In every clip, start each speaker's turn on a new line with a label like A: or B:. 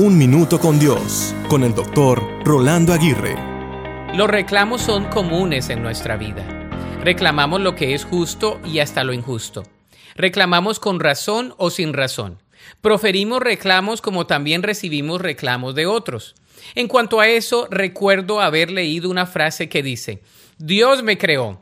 A: Un Minuto con Dios, con el doctor Rolando Aguirre.
B: Los reclamos son comunes en nuestra vida. Reclamamos lo que es justo y hasta lo injusto. Reclamamos con razón o sin razón. Proferimos reclamos como también recibimos reclamos de otros. En cuanto a eso, recuerdo haber leído una frase que dice, Dios me creó,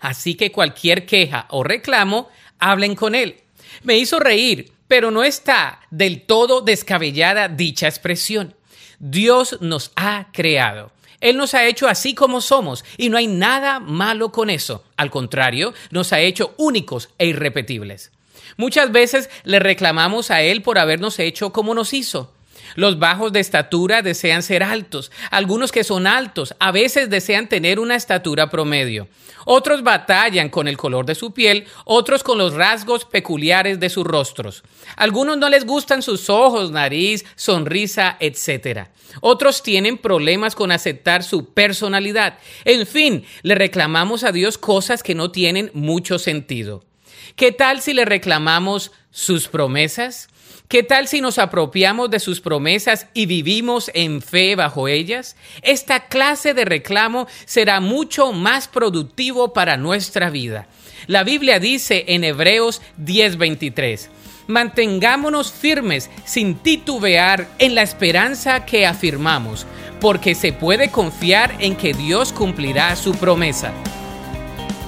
B: así que cualquier queja o reclamo, hablen con Él. Me hizo reír pero no está del todo descabellada dicha expresión. Dios nos ha creado. Él nos ha hecho así como somos y no hay nada malo con eso. Al contrario, nos ha hecho únicos e irrepetibles. Muchas veces le reclamamos a Él por habernos hecho como nos hizo. Los bajos de estatura desean ser altos. Algunos que son altos a veces desean tener una estatura promedio. Otros batallan con el color de su piel, otros con los rasgos peculiares de sus rostros. Algunos no les gustan sus ojos, nariz, sonrisa, etc. Otros tienen problemas con aceptar su personalidad. En fin, le reclamamos a Dios cosas que no tienen mucho sentido. ¿Qué tal si le reclamamos sus promesas? ¿Qué tal si nos apropiamos de sus promesas y vivimos en fe bajo ellas? Esta clase de reclamo será mucho más productivo para nuestra vida. La Biblia dice en Hebreos 10:23, mantengámonos firmes sin titubear en la esperanza que afirmamos, porque se puede confiar en que Dios cumplirá su promesa.